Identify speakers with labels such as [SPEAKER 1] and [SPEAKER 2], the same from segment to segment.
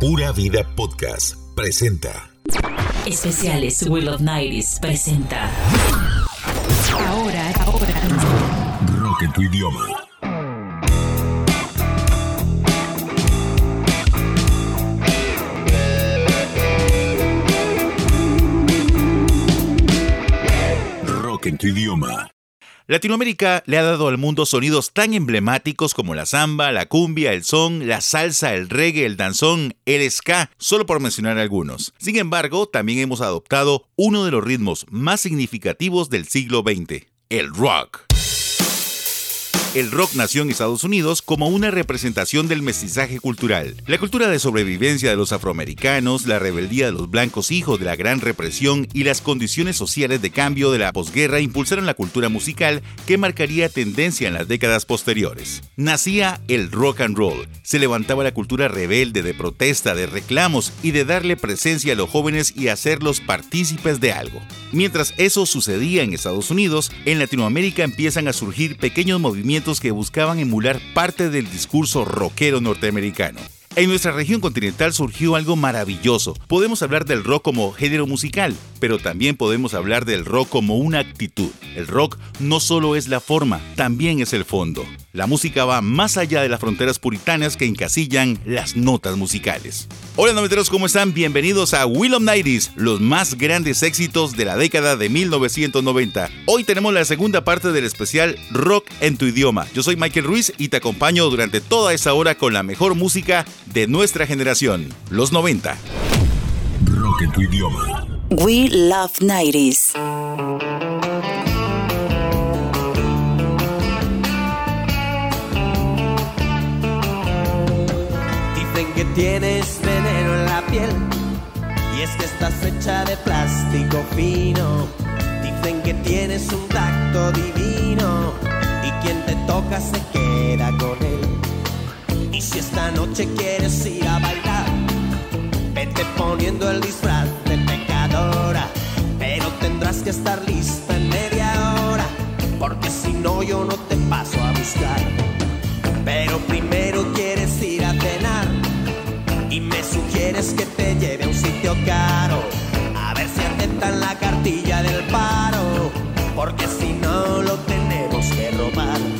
[SPEAKER 1] Pura Vida Podcast presenta.
[SPEAKER 2] Especiales Will of Nights presenta. Ahora, ahora.
[SPEAKER 1] Rock en tu idioma. Rock en tu idioma.
[SPEAKER 3] Latinoamérica le ha dado al mundo sonidos tan emblemáticos como la samba, la cumbia, el son, la salsa, el reggae, el danzón, el ska, solo por mencionar algunos. Sin embargo, también hemos adoptado uno de los ritmos más significativos del siglo XX, el rock. El rock nació en Estados Unidos como una representación del mestizaje cultural, la cultura de sobrevivencia de los afroamericanos, la rebeldía de los blancos hijos de la gran represión y las condiciones sociales de cambio de la posguerra impulsaron la cultura musical que marcaría tendencia en las décadas posteriores. Nacía el rock and roll, se levantaba la cultura rebelde de protesta, de reclamos y de darle presencia a los jóvenes y hacerlos partícipes de algo. Mientras eso sucedía en Estados Unidos, en Latinoamérica empiezan a surgir pequeños movimientos que buscaban emular parte del discurso rockero norteamericano. En nuestra región continental surgió algo maravilloso. Podemos hablar del rock como género musical, pero también podemos hablar del rock como una actitud. El rock no solo es la forma, también es el fondo. La música va más allá de las fronteras puritanas que encasillan las notas musicales. Hola noveteros, ¿cómo están? Bienvenidos a Will of Nighties, los más grandes éxitos de la década de 1990. Hoy tenemos la segunda parte del especial Rock en tu idioma. Yo soy Michael Ruiz y te acompaño durante toda esa hora con la mejor música de nuestra generación, los 90.
[SPEAKER 1] Rock en tu idioma.
[SPEAKER 2] We Love 90s.
[SPEAKER 4] Que tienes veneno en la piel y es que estás hecha de plástico fino. Dicen que tienes un tacto divino y quien te toca se queda con él. Y si esta noche quieres ir a bailar, vete poniendo el disfraz de pecadora, pero tendrás que estar lista en media hora, porque si no yo no te paso a buscar. Pero primero cenar y me sugieres que te lleve a un sitio caro. A ver si aceptan la cartilla del paro, porque si no lo tenemos que robar.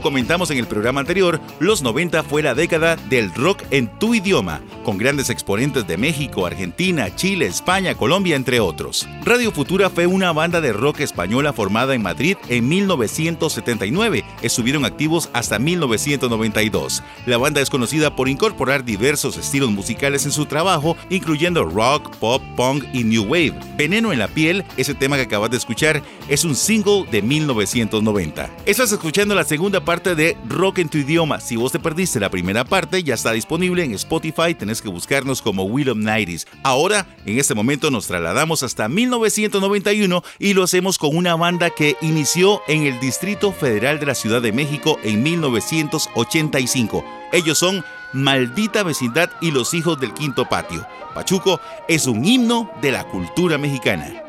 [SPEAKER 3] Como comentamos en el programa anterior, los 90 fue la década del rock en tu idioma, con grandes exponentes de México, Argentina, Chile, España, Colombia, entre otros. Radio Futura fue una banda de rock española formada en Madrid en 1979. Estuvieron activos hasta 1992. La banda es conocida por incorporar diversos estilos musicales en su trabajo, incluyendo rock, pop, punk y new wave. Veneno en la piel, ese tema que acabas de escuchar, es un single de 1990. Estás escuchando la segunda parte de Rock en tu idioma. Si vos te perdiste la primera parte, ya está disponible en Spotify. Tenés que buscarnos como Will of Nighties. Ahora, en este momento, nos trasladamos hasta 1991 y lo hacemos con una banda que inició en el Distrito Federal de la Ciudad de México en 1985. Ellos son Maldita Vecindad y los Hijos del Quinto Patio. Pachuco es un himno de la cultura mexicana.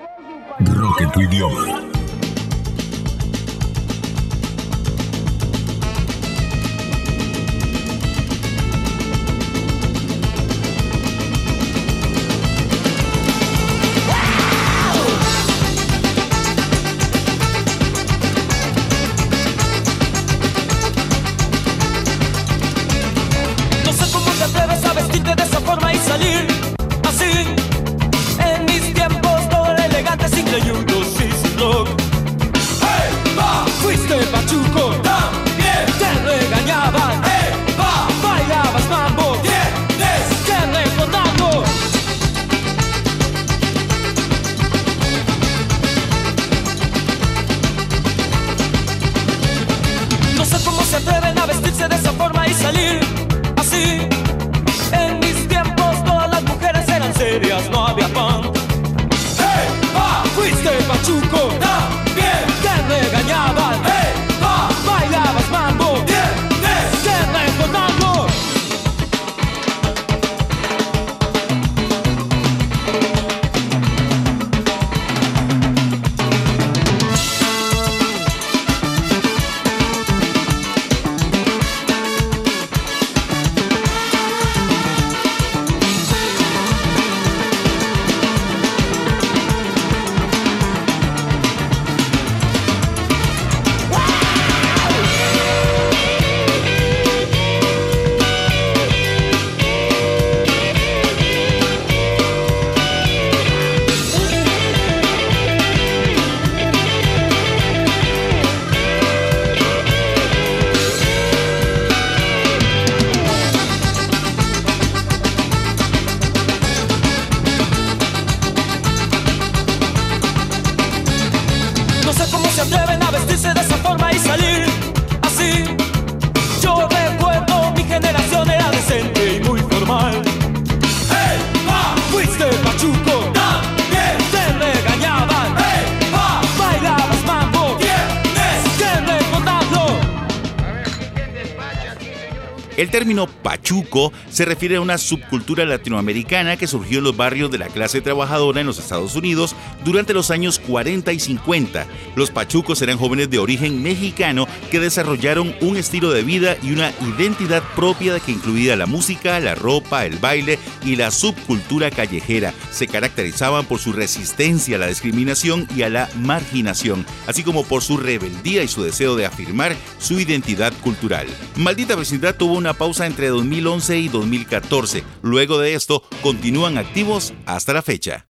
[SPEAKER 3] Se refiere a una subcultura latinoamericana que surgió en los barrios de la clase trabajadora en los Estados Unidos durante los años 40 y 50. Los pachucos eran jóvenes de origen mexicano que desarrollaron un estilo de vida y una identidad propia que incluía la música, la ropa, el baile y la subcultura callejera. Se caracterizaban por su resistencia a la discriminación y a la marginación, así como por su rebeldía y su deseo de afirmar su identidad cultural. Maldita Vecindad tuvo una pausa entre 2011 y 2014. Luego de esto, continúan activos hasta la fecha.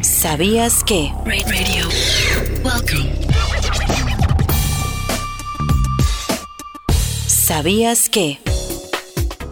[SPEAKER 2] ¿Sabías que? Radio. Welcome. ¿Sabías que?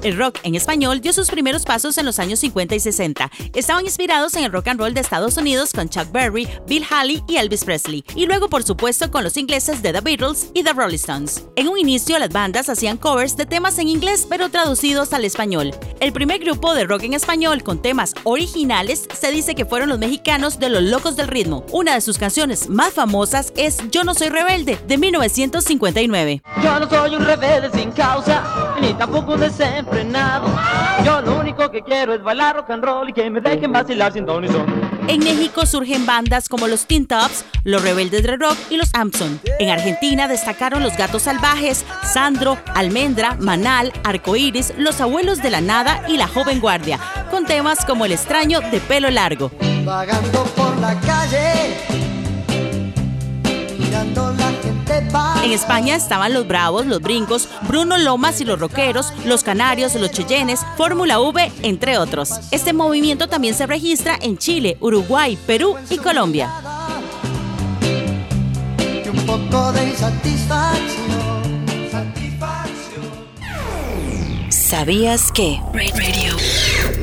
[SPEAKER 5] El rock en español dio sus primeros pasos en los años 50 y 60. Estaban inspirados en el rock and roll de Estados Unidos con Chuck Berry, Bill Haley y Elvis Presley, y luego por supuesto con los ingleses de The Beatles y The Rolling Stones. En un inicio las bandas hacían covers de temas en inglés pero traducidos al español. El primer grupo de rock en español con temas originales se dice que fueron los mexicanos de Los Locos del Ritmo. Una de sus canciones más famosas es Yo no soy rebelde de 1959.
[SPEAKER 6] Yo no soy un rebelde sin causa, ni tampoco un yo lo único que quiero es bailar rock and roll y que me dejen vacilar sin don
[SPEAKER 5] En México surgen bandas como los Teen Tops, los Rebeldes de Rock y los Amson. En Argentina destacaron los Gatos Salvajes, Sandro, Almendra, Manal, Arcoíris, Los Abuelos de la Nada y La Joven Guardia, con temas como El extraño de pelo largo.
[SPEAKER 7] Vagando por la calle,
[SPEAKER 5] En España estaban los Bravos, los Brincos, Bruno Lomas y los Rockeros, los Canarios, los Cheyennes, Fórmula V, entre otros. Este movimiento también se registra en Chile, Uruguay, Perú y Colombia.
[SPEAKER 7] un poco de
[SPEAKER 2] ¿Sabías que?
[SPEAKER 1] Radio.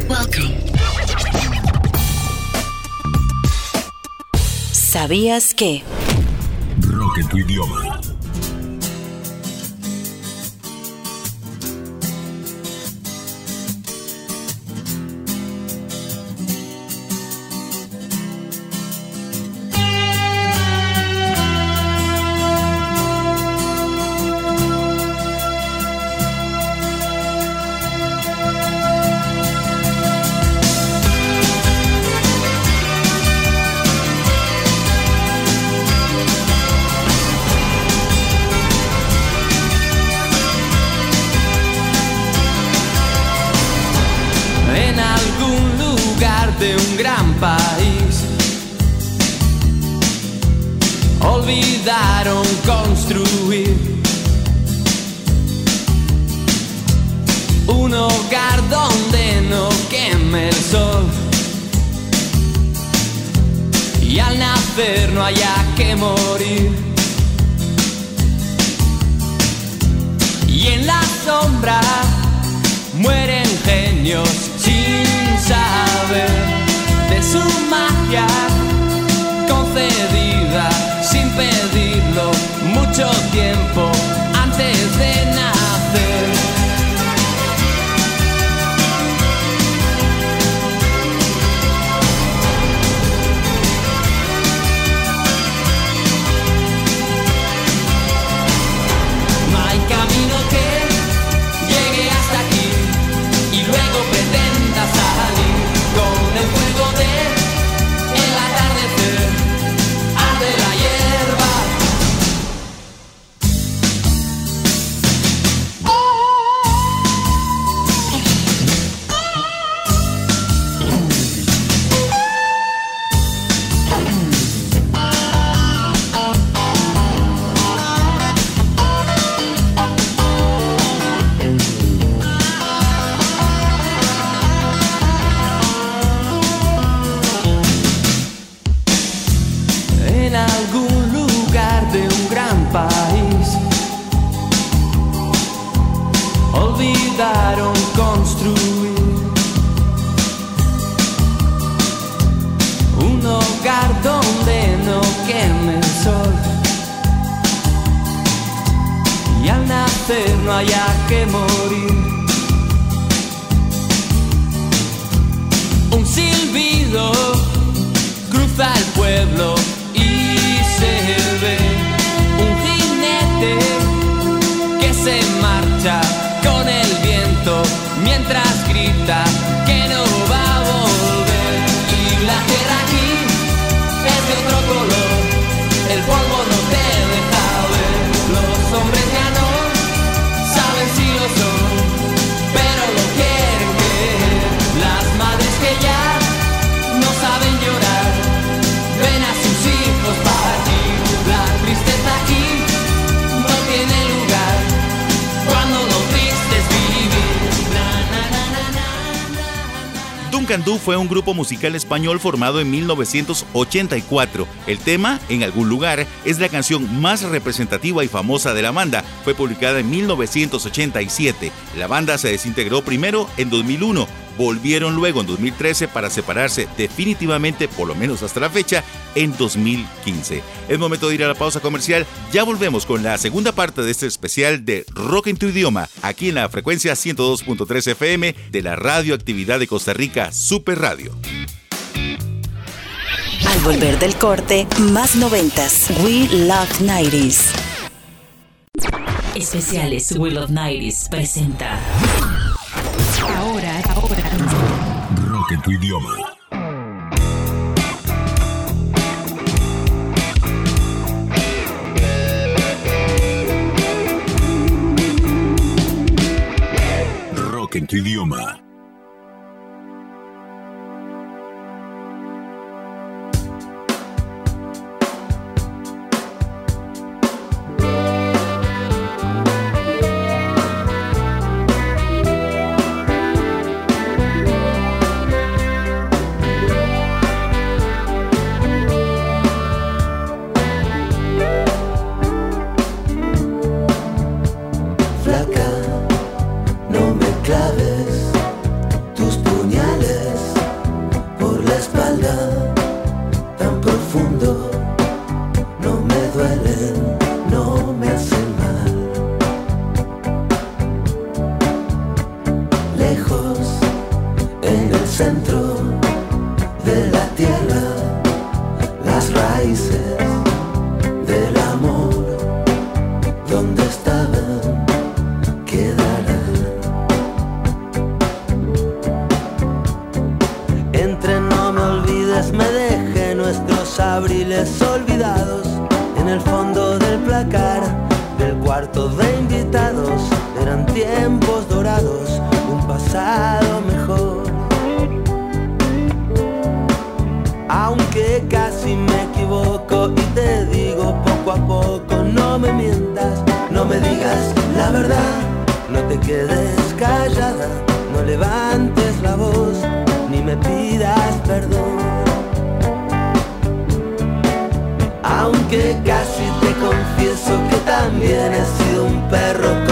[SPEAKER 1] Welcome.
[SPEAKER 2] ¿Sabías que?
[SPEAKER 1] Rock en tu idioma. mucho tiempo antes de nada. pueblo.
[SPEAKER 3] Candú fue un grupo musical español formado en 1984. El tema, En algún lugar, es la canción más representativa y famosa de la banda. Fue publicada en 1987. La banda se desintegró primero en 2001 volvieron luego en 2013 para separarse definitivamente, por lo menos hasta la fecha, en 2015. Es momento de ir a la pausa comercial. Ya volvemos con la segunda parte de este especial de Rock en tu idioma, aquí en la frecuencia 102.3 FM de la radioactividad de Costa Rica, Super Radio.
[SPEAKER 2] Al volver del corte, más noventas. We Love 90s.
[SPEAKER 8] Especiales We Love 90s presenta.
[SPEAKER 1] Ahora, en tu idioma. Rock en tu idioma.
[SPEAKER 9] Aunque casi te confieso que también he sido un perro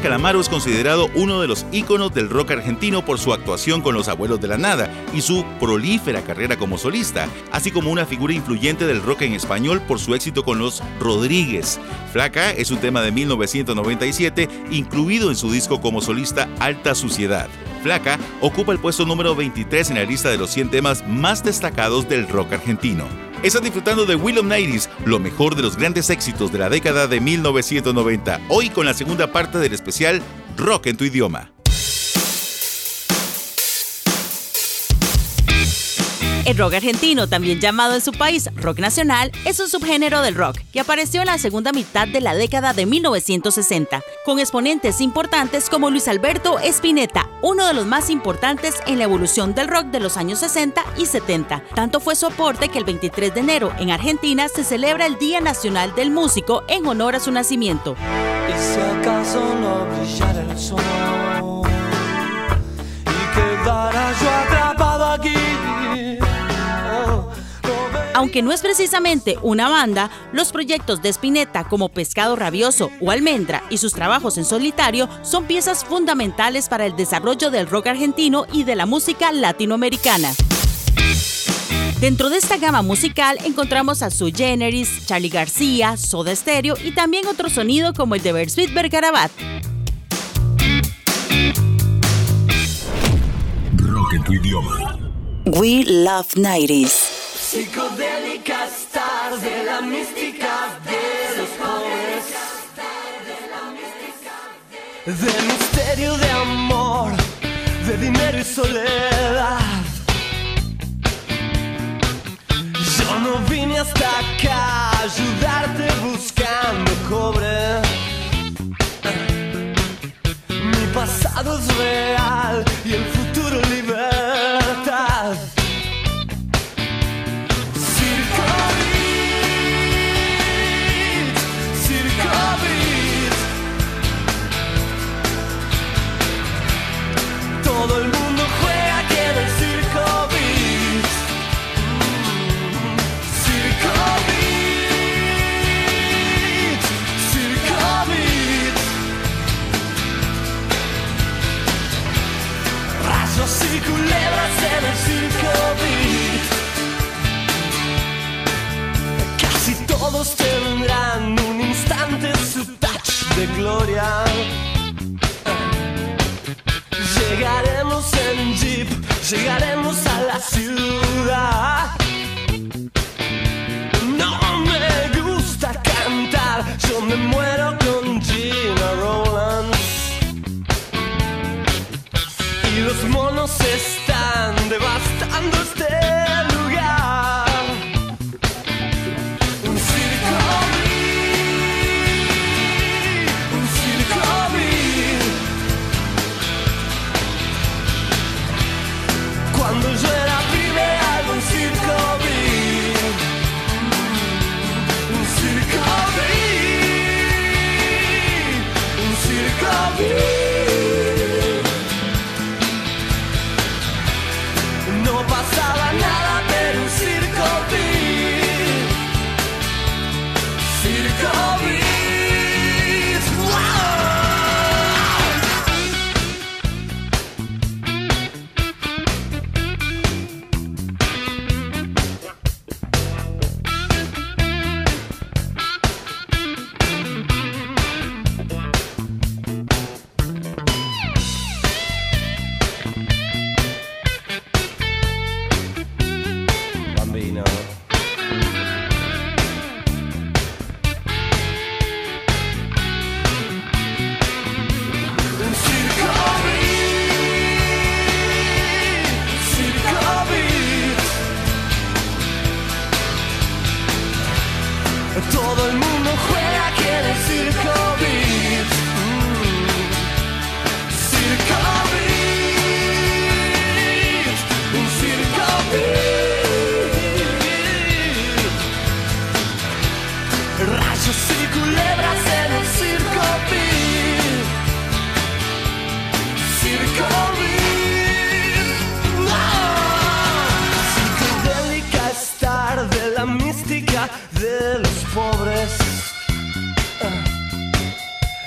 [SPEAKER 3] Calamaro es considerado uno de los íconos del rock argentino por su actuación con Los Abuelos de la Nada y su prolífera carrera como solista, así como una figura influyente del rock en español por su éxito con Los Rodríguez. Flaca es un tema de 1997 incluido en su disco como solista Alta Suciedad. Flaca ocupa el puesto número 23 en la lista de los 100 temas más destacados del rock argentino. Estás disfrutando de Will of Nighties, lo mejor de los grandes éxitos de la década de 1990, hoy con la segunda parte del especial Rock en tu idioma.
[SPEAKER 5] El rock argentino, también llamado en su país rock nacional, es un subgénero del rock que apareció en la segunda mitad de la década de 1960, con exponentes importantes como Luis Alberto Spinetta, uno de los más importantes en la evolución del rock de los años 60 y 70. Tanto fue su aporte que el 23 de enero en Argentina se celebra el Día Nacional del Músico en honor a su nacimiento.
[SPEAKER 10] Y si acaso no brillara el sol y quedara yo atrapado
[SPEAKER 5] Aunque no es precisamente una banda, los proyectos de Spinetta como Pescado Rabioso o Almendra y sus trabajos en solitario son piezas fundamentales para el desarrollo del rock argentino y de la música latinoamericana. Dentro de esta gama musical encontramos a Sui Generis, Charlie García, Soda Stereo y también otro sonido como el de Bersuit Bergarabat.
[SPEAKER 1] Rock en tu idioma.
[SPEAKER 2] We Love 90s.
[SPEAKER 10] Psicodélica stars de la mística de los jóvenes. De misterio de amor, de dinero y soledad. Yo no vine hasta acá a ayudarte buscando cobre. Mi pasado es real y el futuro de gloria. Llegaremos llegaremos a la ciudad. No me gusta cantar, yo me muero con Gina Rowlands. Y los monos están devastando este Y culebras en un circo beat. Circo estar de la mística de los pobres. Ah.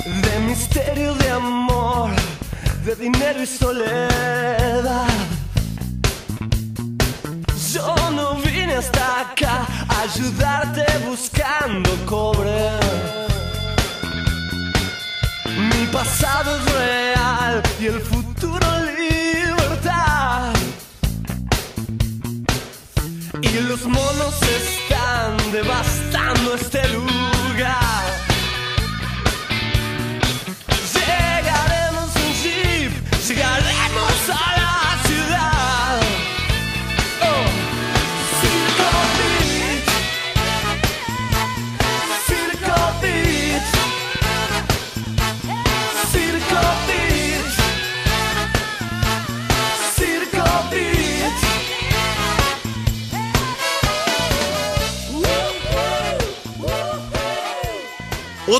[SPEAKER 10] De misterio de amor, de dinero y soledad. Yo no vine hasta ayudarte buscando cobre. Mi pasado es real y el futuro libertad. Y los monos están devastando este lugar.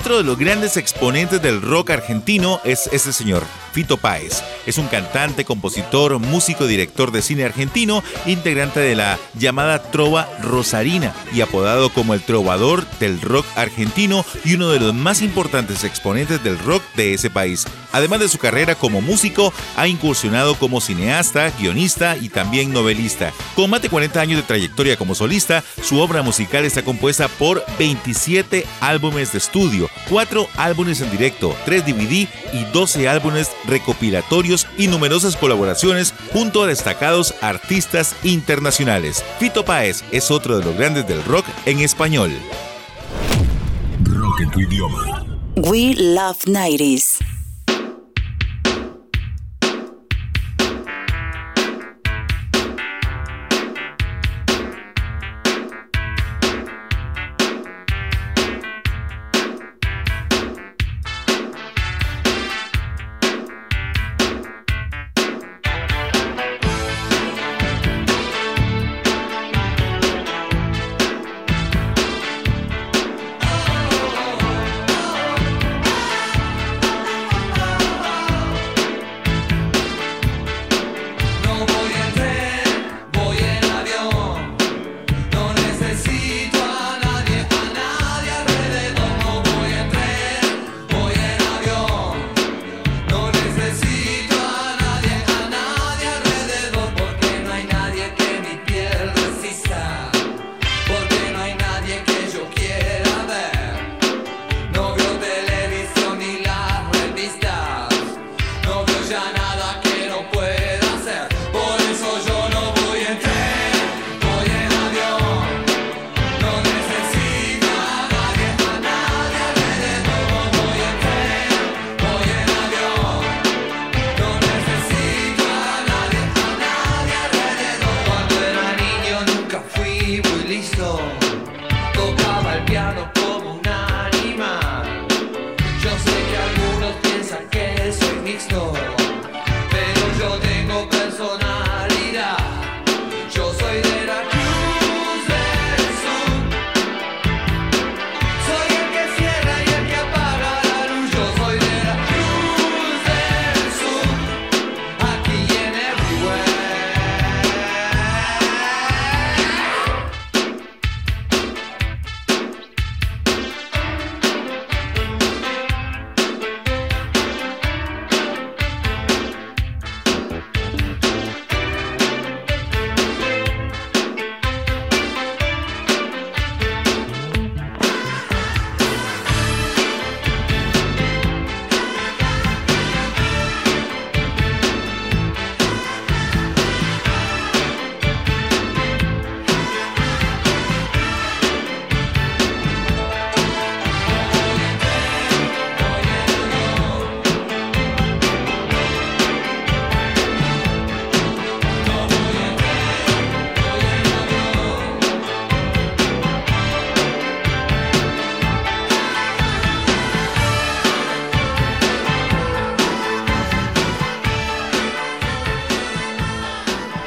[SPEAKER 3] Otro de los grandes exponentes del rock argentino es este señor, Fito Páez. Es un cantante, compositor, músico, director de cine argentino, integrante de la llamada Trova Rosarina y apodado como el trovador del rock argentino y uno de los más importantes exponentes del rock de ese país. Además de su carrera como músico, ha incursionado como cineasta, guionista y también novelista. Con más de 40 años de trayectoria como solista, su obra musical está compuesta por 27 álbumes de estudio, 4 álbumes en directo, 3 DVD y 12 álbumes recopilatorios y numerosas colaboraciones junto a destacados artistas internacionales. Fito Páez es otro de los grandes del rock en español.
[SPEAKER 1] Rock en tu idioma.
[SPEAKER 2] We Love 90s.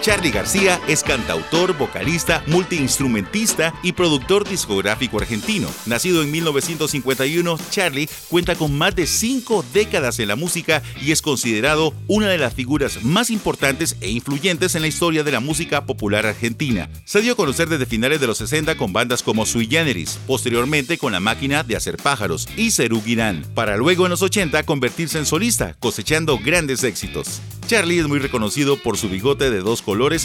[SPEAKER 3] Charlie García es cantautor, vocalista, multiinstrumentista y productor discográfico argentino. Nacido en 1951, Charlie cuenta con más de cinco décadas en la música y es considerado una de las figuras más importantes e influyentes en la historia de la música popular argentina. Se dio a conocer desde finales de los 60 con bandas como Sui Generis, posteriormente con La Máquina de Hacer Pájaros y Cerú Girán, para luego en los 80 convertirse en solista, cosechando grandes éxitos. Charlie es muy reconocido por su bigote de dos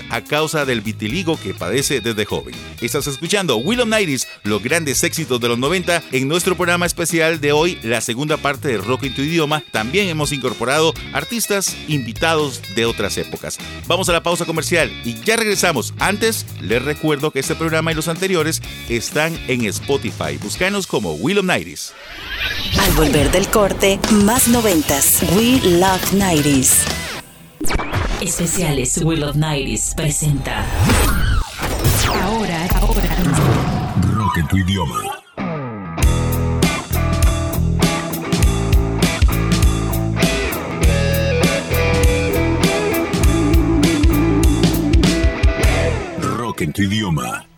[SPEAKER 3] a causa del vitiligo que padece desde joven. Estás escuchando Will of Nighties, los grandes éxitos de los 90. En nuestro programa especial de hoy, la segunda parte de Rock en tu idioma, también hemos incorporado artistas invitados de otras épocas. Vamos a la pausa comercial y ya regresamos. Antes, les recuerdo que este programa y los anteriores están en Spotify. Búscanos como Will of Nighties.
[SPEAKER 2] Al volver del corte, más noventas. We Love 90s.
[SPEAKER 8] Especiales Will of Nighties presenta.
[SPEAKER 10] Ahora, ahora. Rock en tu idioma. Rock en tu idioma.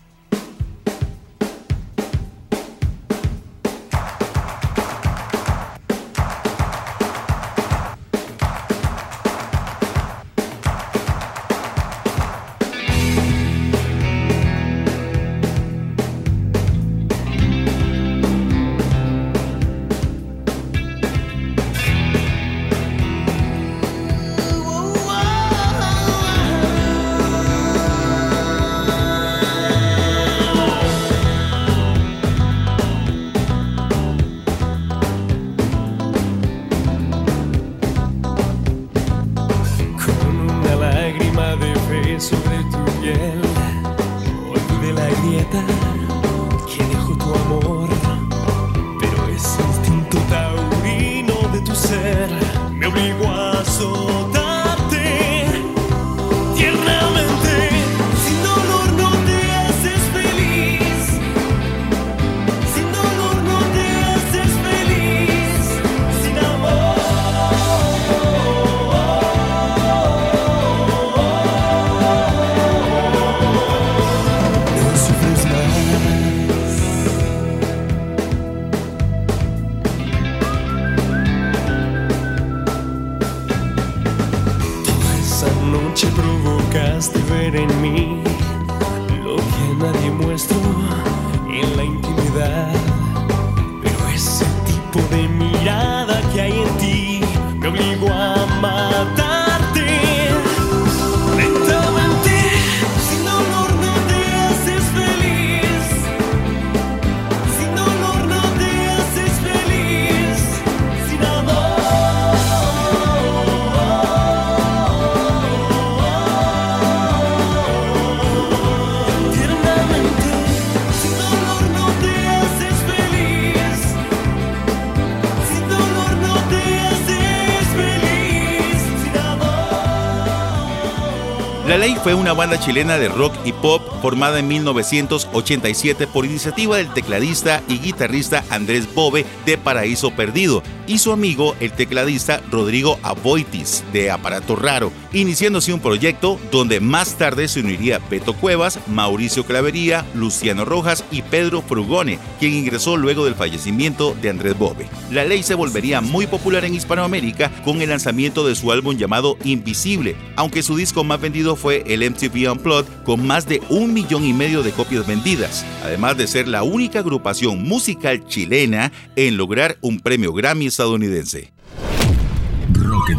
[SPEAKER 3] Fue una banda chilena de rock y pop formada en 1987 por iniciativa del tecladista y guitarrista Andrés Bove de Paraíso Perdido y su amigo el tecladista Rodrigo Aboitis de Aparato Raro, iniciándose un proyecto donde más tarde se uniría Beto Cuevas, Mauricio Clavería, Luciano Rojas y Pedro Frugone, quien ingresó luego del fallecimiento de Andrés Bove. La ley se volvería muy popular en Hispanoamérica con el lanzamiento de su álbum llamado Invisible, aunque su disco más vendido fue el MTV Unplugged con más de un millón y medio de copias vendidas, además de ser la única agrupación musical chilena en lograr un premio Grammy estadounidense.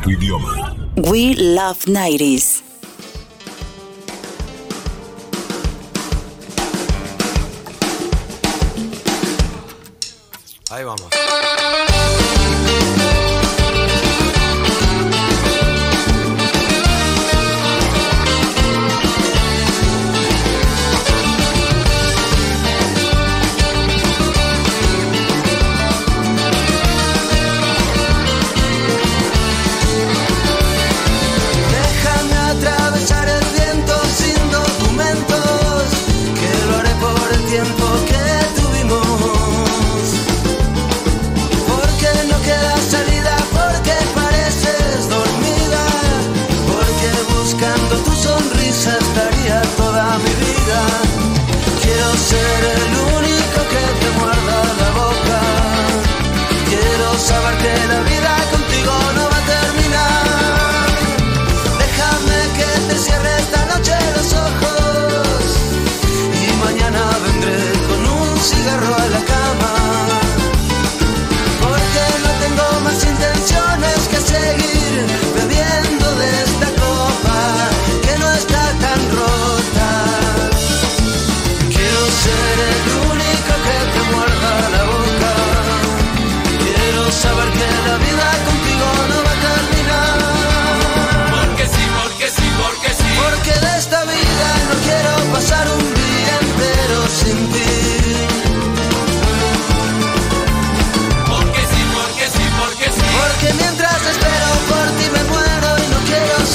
[SPEAKER 10] Tu idioma.
[SPEAKER 2] We Love 90s.
[SPEAKER 9] Ahí vamos. Ser el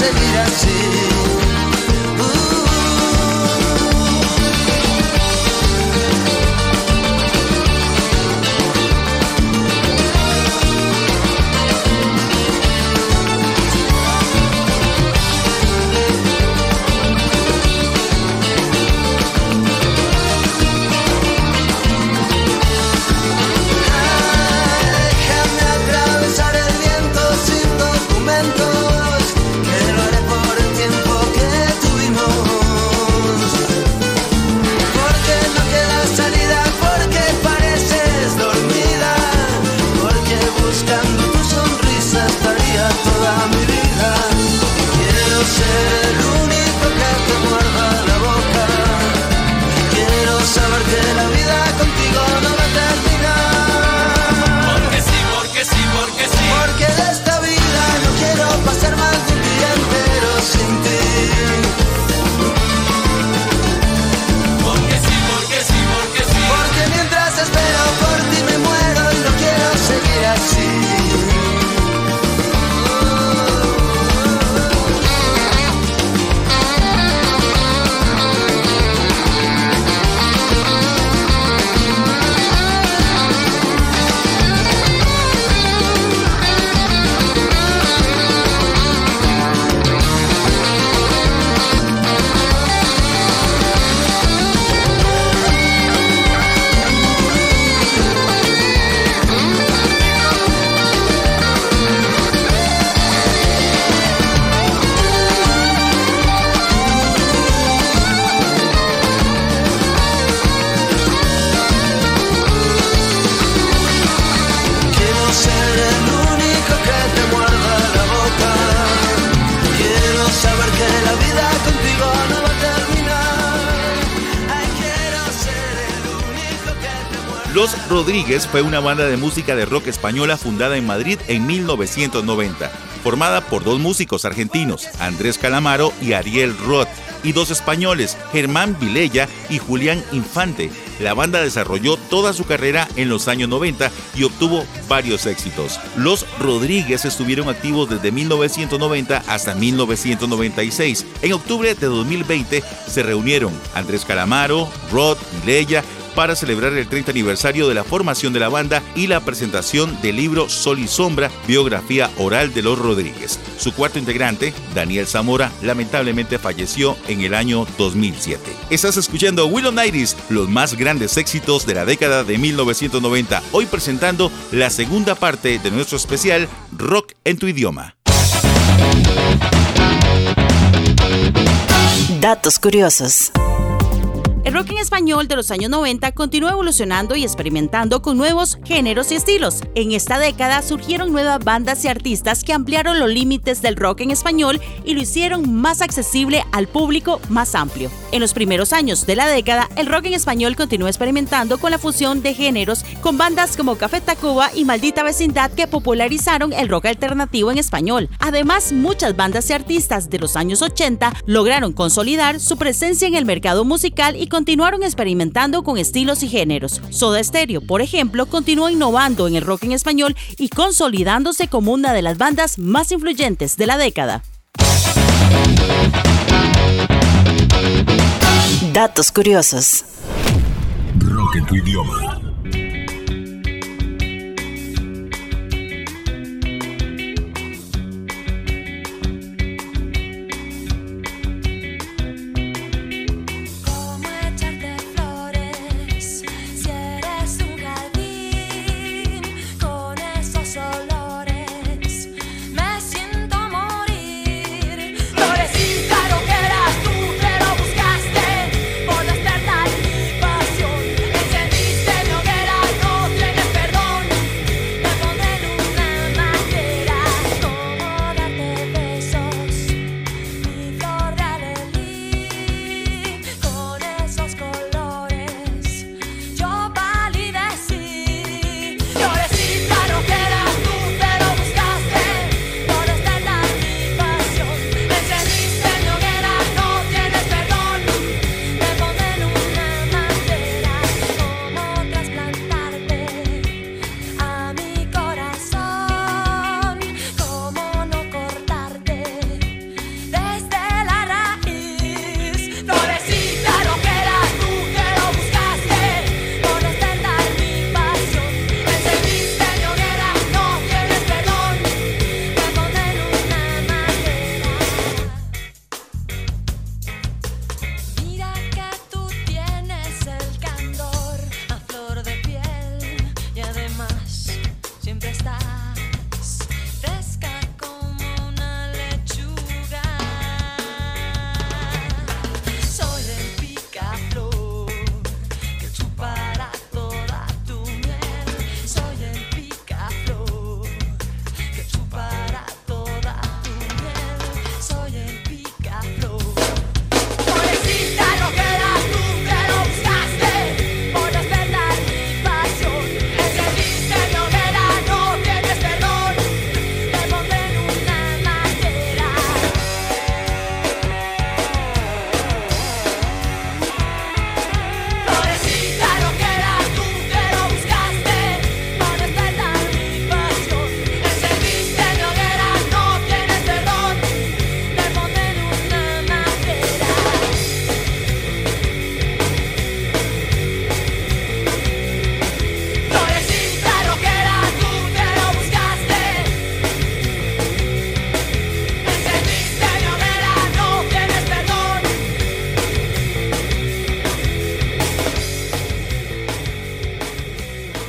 [SPEAKER 9] seguir así.
[SPEAKER 3] Los Rodríguez fue una banda de música de rock española fundada en Madrid en 1990, formada por dos músicos argentinos, Andrés Calamaro y Ariel Roth, y dos españoles, Germán Vilella y Julián Infante. La banda desarrolló toda su carrera en los años 90 y obtuvo varios éxitos. Los Rodríguez estuvieron activos desde 1990 hasta 1996. En octubre de 2020 se reunieron Andrés Calamaro, Roth, Vilella, para celebrar el 30 aniversario de la formación de la banda y la presentación del libro Sol y Sombra, biografía oral de los Rodríguez. Su cuarto integrante, Daniel Zamora, lamentablemente falleció en el año 2007. Estás escuchando Willow Nighties, los más grandes éxitos de la década de 1990, hoy presentando la segunda parte de nuestro especial Rock en tu idioma.
[SPEAKER 2] Datos curiosos.
[SPEAKER 5] El rock en español de los años 90 continuó evolucionando y experimentando con nuevos géneros y estilos. En esta década surgieron nuevas bandas y artistas que ampliaron los límites del rock en español y lo hicieron más accesible al público más amplio. En los primeros años de la década, el rock en español continuó experimentando con la fusión de géneros con bandas como Café Tacuba y Maldita Vecindad que popularizaron el rock alternativo en español. Además, muchas bandas y artistas de los años 80 lograron consolidar su presencia en el mercado musical y continuaron experimentando con estilos y géneros. Soda Stereo, por ejemplo, continuó innovando en el rock en español y consolidándose como una de las bandas más influyentes de la década.
[SPEAKER 2] Datos curiosos.
[SPEAKER 1] Rock en tu idioma.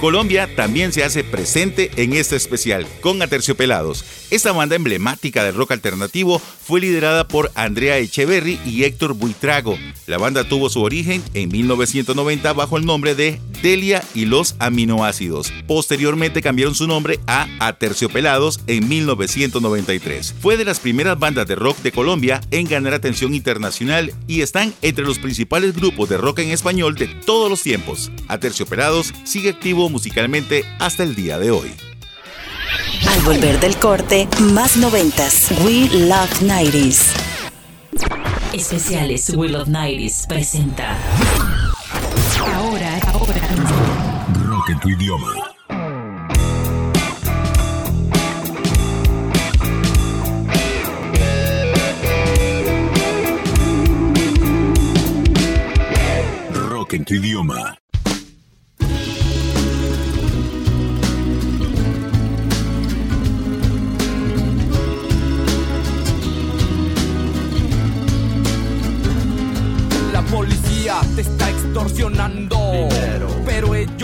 [SPEAKER 3] Colombia también se hace presente en este especial con Aterciopelados. Esta banda emblemática del rock alternativo fue liderada por Andrea Echeverry y Héctor Buitrago. La banda tuvo su origen en 1990 bajo el nombre de Delia y los aminoácidos. Posteriormente cambiaron su nombre a Aterciopelados en 1993. Fue de las primeras bandas de rock de Colombia en ganar atención internacional y están entre los principales grupos de rock en español de todos los tiempos. Aterciopelados sigue activo musicalmente hasta el día de hoy.
[SPEAKER 2] Al volver del corte, más noventas. We Love 90s.
[SPEAKER 8] Especiales We Love 90s presenta.
[SPEAKER 1] Tu idioma. Rock en tu idioma.
[SPEAKER 11] La policía te está extorsionando. Pero ellos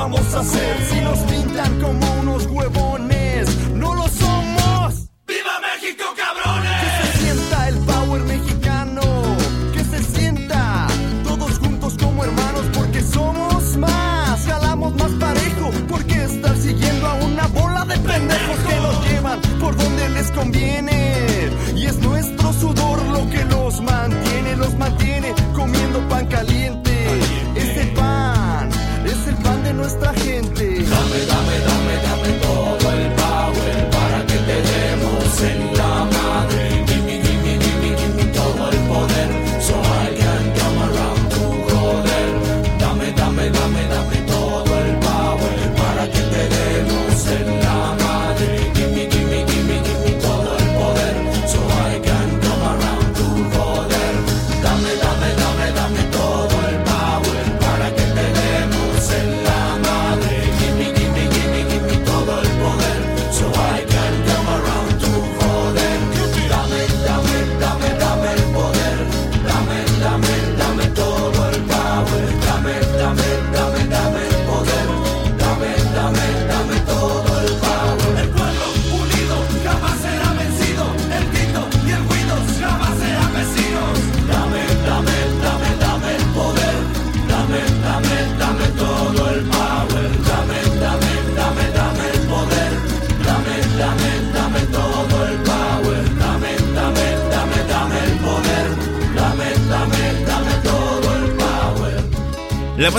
[SPEAKER 12] Vamos a hacer. Si nos pintan como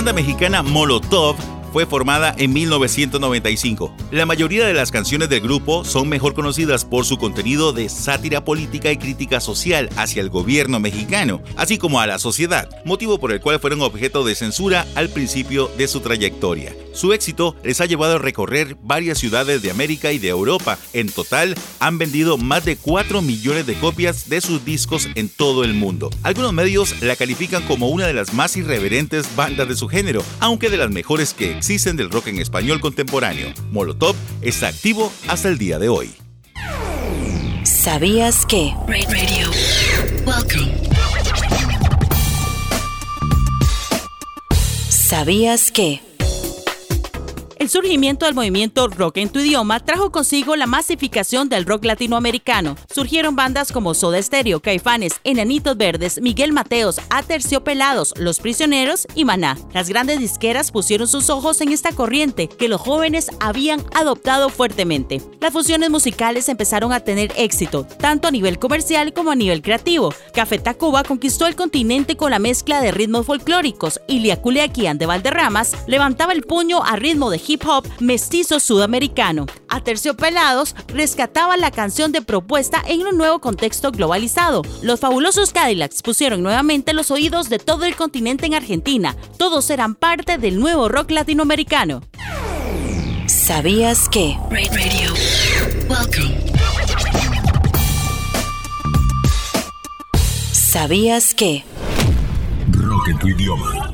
[SPEAKER 3] banda mexicana Molotov fue formada en 1995. La mayoría de las canciones del grupo son mejor conocidas por su contenido de sátira política y crítica social hacia el gobierno mexicano, así como a la sociedad, motivo por el cual fueron objeto de censura al principio de su trayectoria. Su éxito les ha llevado a recorrer varias ciudades de América y de Europa. En total, han vendido más de 4 millones de copias de sus discos en todo el mundo. Algunos medios la califican como una de las más irreverentes bandas de su género, aunque de las mejores que existen del rock en español contemporáneo. Molotov está activo hasta el día de hoy.
[SPEAKER 2] ¿Sabías que?
[SPEAKER 13] Radio. Welcome.
[SPEAKER 2] ¿Sabías que?
[SPEAKER 5] El surgimiento del movimiento rock en tu idioma trajo consigo la masificación del rock latinoamericano. Surgieron bandas como Soda Stereo, Caifanes, Enanitos Verdes, Miguel Mateos, Aterciopelados, Los Prisioneros y Maná. Las grandes disqueras pusieron sus ojos en esta corriente que los jóvenes habían adoptado fuertemente. Las fusiones musicales empezaron a tener éxito, tanto a nivel comercial como a nivel creativo. Café Tacuba conquistó el continente con la mezcla de ritmos folclóricos y Liaculeaquian de Valderramas levantaba el puño a ritmo de hip hop mestizo sudamericano. Aterciopelados rescataba la canción de propuesta en un nuevo contexto globalizado. Los fabulosos Cadillacs pusieron nuevamente los oídos de todo el continente en Argentina. Todos eran parte del nuevo rock latinoamericano.
[SPEAKER 2] ¿Sabías que?
[SPEAKER 13] Radio.
[SPEAKER 2] ¿Sabías que?
[SPEAKER 10] Rock en tu idioma.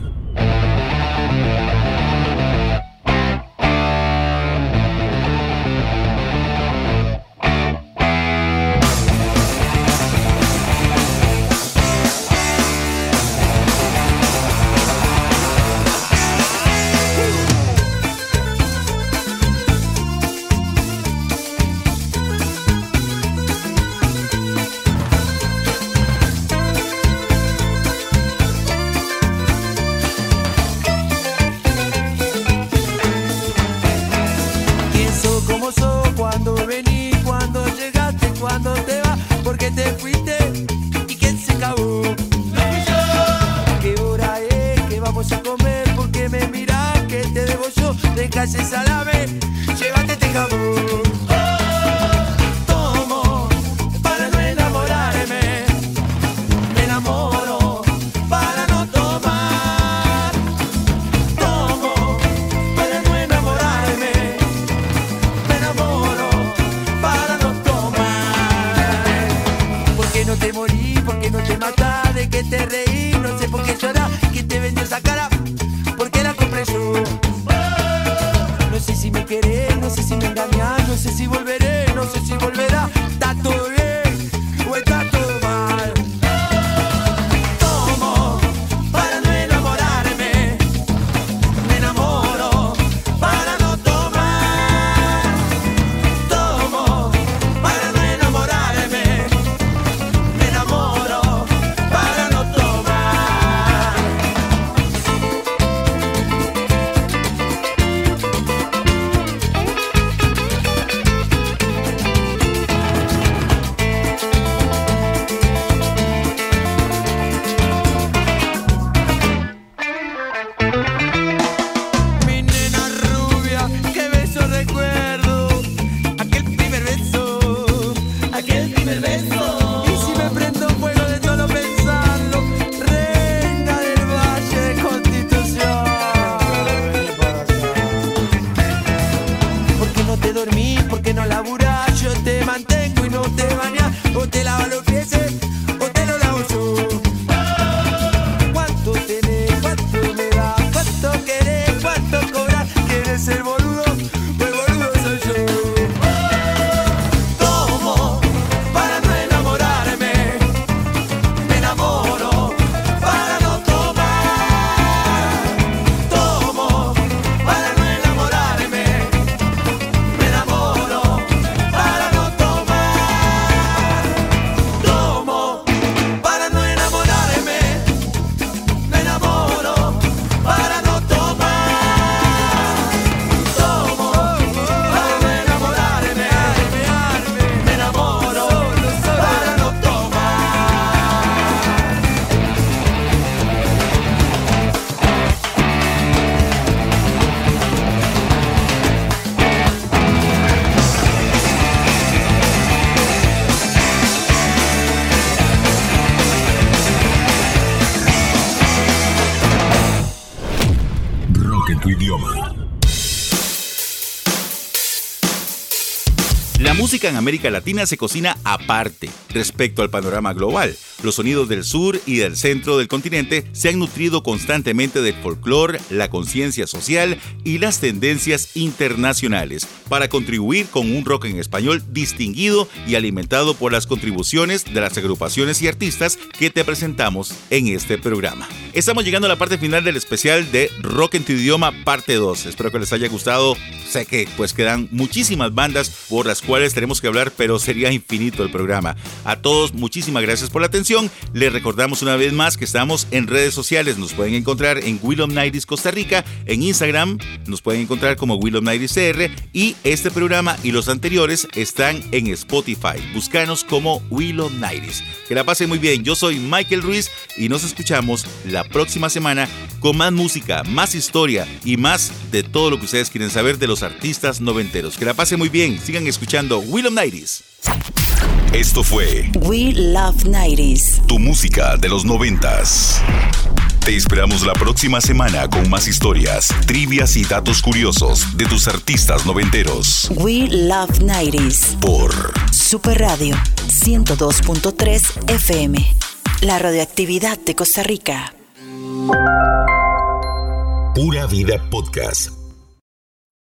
[SPEAKER 14] idioma.
[SPEAKER 3] Música en América Latina se cocina aparte respecto al panorama global. Los sonidos del sur y del centro del continente se han nutrido constantemente del folclore, la conciencia social y las tendencias internacionales para contribuir con un rock en español distinguido y alimentado por las contribuciones de las agrupaciones y artistas que te presentamos en este programa. Estamos llegando a la parte final del especial de Rock en tu idioma parte 2. Espero que les haya gustado. Sé que pues quedan muchísimas bandas por las cuales tenemos que hablar, pero sería infinito el programa. A todos muchísimas gracias por la atención les recordamos una vez más que estamos en redes sociales. Nos pueden encontrar en Willow Nights Costa Rica, en Instagram nos pueden encontrar como Willow Nights CR y este programa y los anteriores están en Spotify. Búscanos como Willow Nights. Que la pasen muy bien. Yo soy Michael Ruiz y nos escuchamos la próxima semana con más música, más historia y más de todo lo que ustedes quieren saber de los artistas noventeros. Que la pasen muy bien. Sigan escuchando Willow Nights.
[SPEAKER 1] Esto fue
[SPEAKER 2] We Love 90s.
[SPEAKER 1] Tu música de los noventas. Te esperamos la próxima semana con más historias, trivias y datos curiosos de tus artistas noventeros.
[SPEAKER 2] We Love 90s.
[SPEAKER 1] Por
[SPEAKER 2] Super Radio 102.3 FM. La radioactividad de Costa Rica.
[SPEAKER 1] Pura Vida Podcast